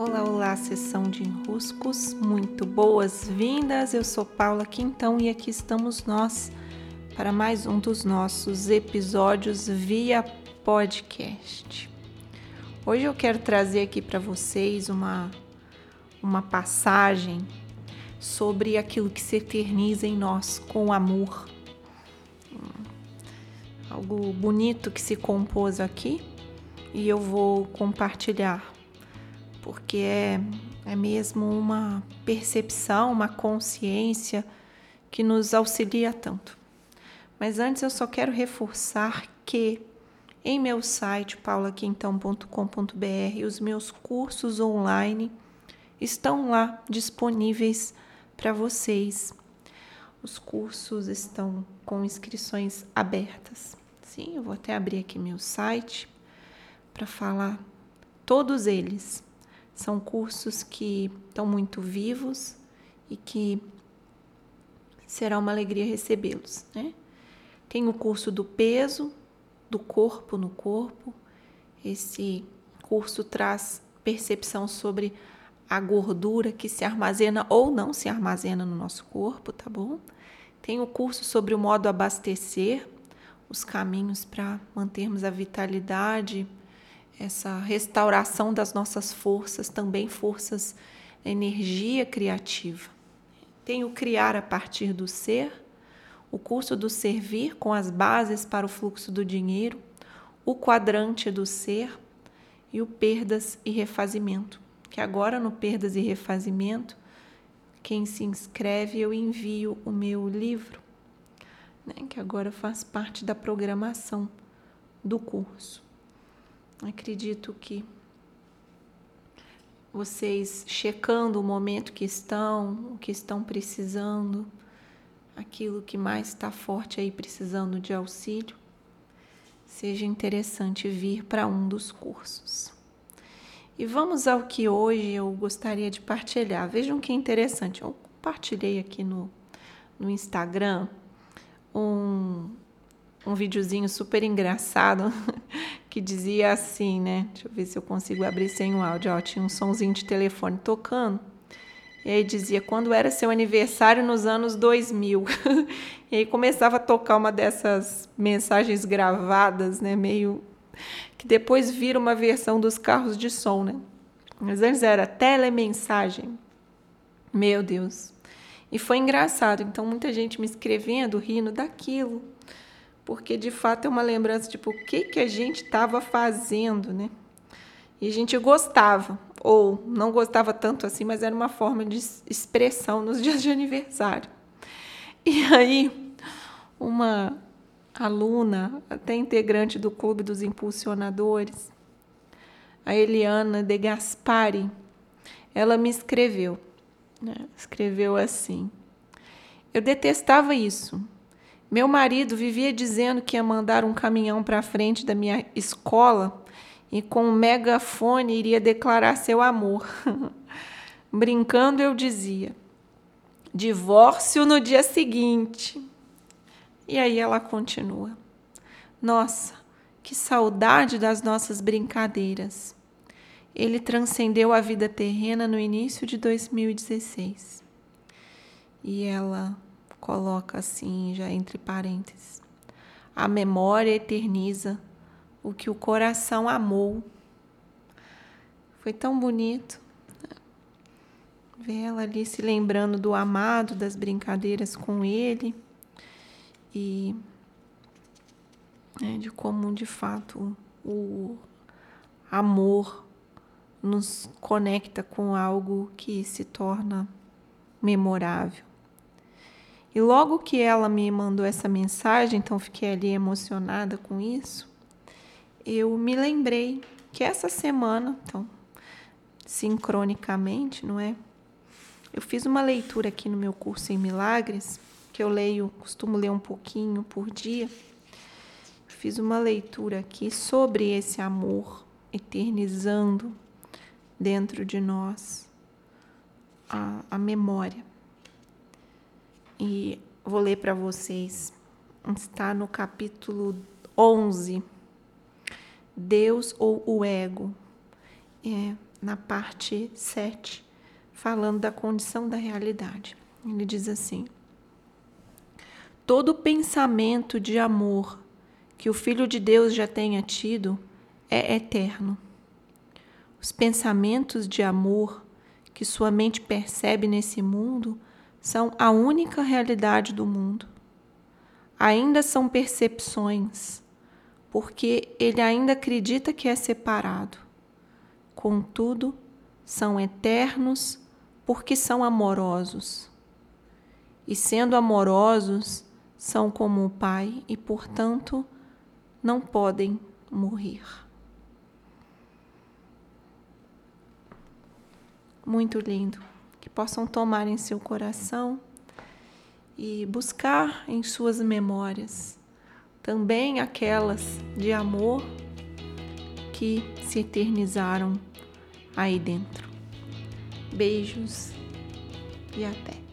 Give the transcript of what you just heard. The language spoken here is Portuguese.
Olá, olá, sessão de enroscos, muito boas-vindas. Eu sou Paula Quintão e aqui estamos nós para mais um dos nossos episódios via podcast. Hoje eu quero trazer aqui para vocês uma, uma passagem sobre aquilo que se eterniza em nós com amor. Algo bonito que se compôs aqui e eu vou compartilhar porque é, é mesmo uma percepção, uma consciência que nos auxilia tanto. Mas antes eu só quero reforçar que em meu site paulaquintão.com.br os meus cursos online estão lá disponíveis para vocês. Os cursos estão com inscrições abertas. Sim, eu vou até abrir aqui meu site para falar todos eles. São cursos que estão muito vivos e que será uma alegria recebê-los. Né? Tem o curso do peso, do corpo no corpo. Esse curso traz percepção sobre a gordura que se armazena ou não se armazena no nosso corpo, tá bom? Tem o curso sobre o modo abastecer, os caminhos para mantermos a vitalidade essa restauração das nossas forças, também forças, energia criativa. Tem o criar a partir do ser, o curso do servir com as bases para o fluxo do dinheiro, o quadrante do ser e o perdas e refazimento. Que agora no perdas e refazimento, quem se inscreve eu envio o meu livro, né, que agora faz parte da programação do curso. Acredito que vocês checando o momento que estão, o que estão precisando, aquilo que mais está forte aí precisando de auxílio, seja interessante vir para um dos cursos. E vamos ao que hoje eu gostaria de partilhar. Vejam que interessante. Eu compartilhei aqui no, no Instagram um, um videozinho super engraçado que dizia assim, né? Deixa eu ver se eu consigo abrir sem o áudio. Ó, tinha um sonzinho de telefone tocando. E aí dizia quando era seu aniversário nos anos 2000. e aí começava a tocar uma dessas mensagens gravadas, né? Meio que depois vira uma versão dos carros de som, né? Mas antes era telemensagem. Meu Deus. E foi engraçado. Então muita gente me escrevendo, rindo daquilo porque de fato é uma lembrança tipo o que que a gente estava fazendo, né? E a gente gostava ou não gostava tanto assim, mas era uma forma de expressão nos dias de aniversário. E aí uma aluna, até integrante do clube dos impulsionadores, a Eliana de Gaspari, ela me escreveu, né? escreveu assim: Eu detestava isso meu marido vivia dizendo que ia mandar um caminhão para frente da minha escola e com um megafone iria declarar seu amor. Brincando, eu dizia: divórcio no dia seguinte. E aí ela continua: Nossa, que saudade das nossas brincadeiras. Ele transcendeu a vida terrena no início de 2016. E ela coloca assim, já entre parênteses. A memória eterniza o que o coração amou. Foi tão bonito né? ver ela ali se lembrando do amado, das brincadeiras com ele e né, de como de fato o amor nos conecta com algo que se torna memorável. E logo que ela me mandou essa mensagem, então fiquei ali emocionada com isso, eu me lembrei que essa semana, então, sincronicamente, não é? Eu fiz uma leitura aqui no meu curso em Milagres, que eu leio, costumo ler um pouquinho por dia. Fiz uma leitura aqui sobre esse amor eternizando dentro de nós a, a memória e vou ler para vocês. Está no capítulo 11. Deus ou o ego. É, na parte 7, falando da condição da realidade. Ele diz assim: Todo pensamento de amor que o Filho de Deus já tenha tido é eterno. Os pensamentos de amor que sua mente percebe nesse mundo são a única realidade do mundo. Ainda são percepções, porque ele ainda acredita que é separado. Contudo, são eternos porque são amorosos. E sendo amorosos, são como o Pai e, portanto, não podem morrer. Muito lindo. Que possam tomar em seu coração e buscar em suas memórias também aquelas de amor que se eternizaram aí dentro. Beijos e até.